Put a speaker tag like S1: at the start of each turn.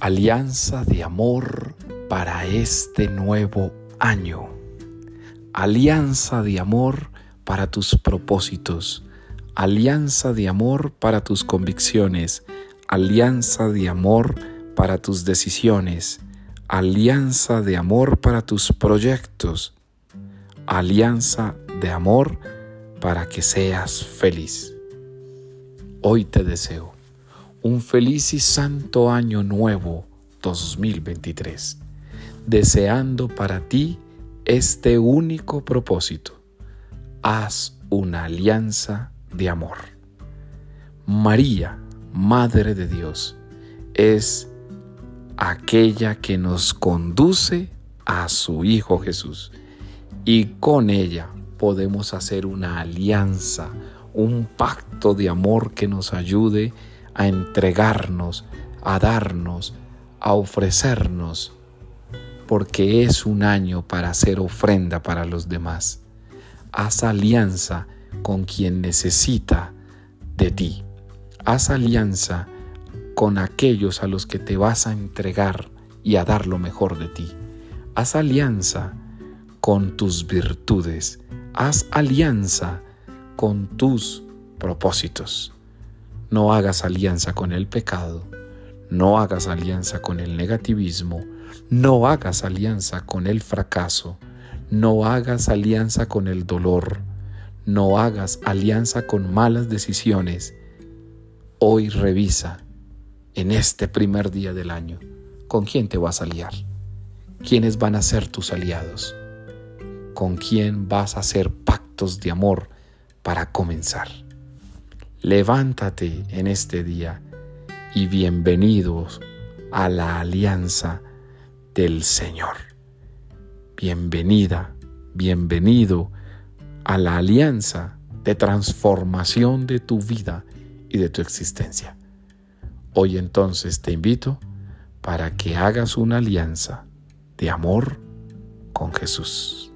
S1: Alianza de amor para este nuevo año. Alianza de amor para tus propósitos. Alianza de amor para tus convicciones. Alianza de amor para tus decisiones. Alianza de amor para tus proyectos. Alianza de amor para que seas feliz. Hoy te deseo un feliz y santo año nuevo 2023, deseando para ti este único propósito. Haz una alianza de amor. María, Madre de Dios, es aquella que nos conduce a su Hijo Jesús y con ella podemos hacer una alianza, un pacto de amor que nos ayude a entregarnos, a darnos, a ofrecernos, porque es un año para hacer ofrenda para los demás. Haz alianza con quien necesita de ti. Haz alianza con aquellos a los que te vas a entregar y a dar lo mejor de ti. Haz alianza con tus virtudes. Haz alianza con tus propósitos. No hagas alianza con el pecado, no hagas alianza con el negativismo, no hagas alianza con el fracaso, no hagas alianza con el dolor, no hagas alianza con malas decisiones. Hoy revisa en este primer día del año con quién te vas a aliar, quiénes van a ser tus aliados, con quién vas a hacer pactos de amor para comenzar. Levántate en este día y bienvenidos a la alianza del Señor. Bienvenida, bienvenido a la alianza de transformación de tu vida y de tu existencia. Hoy entonces te invito para que hagas una alianza de amor con Jesús.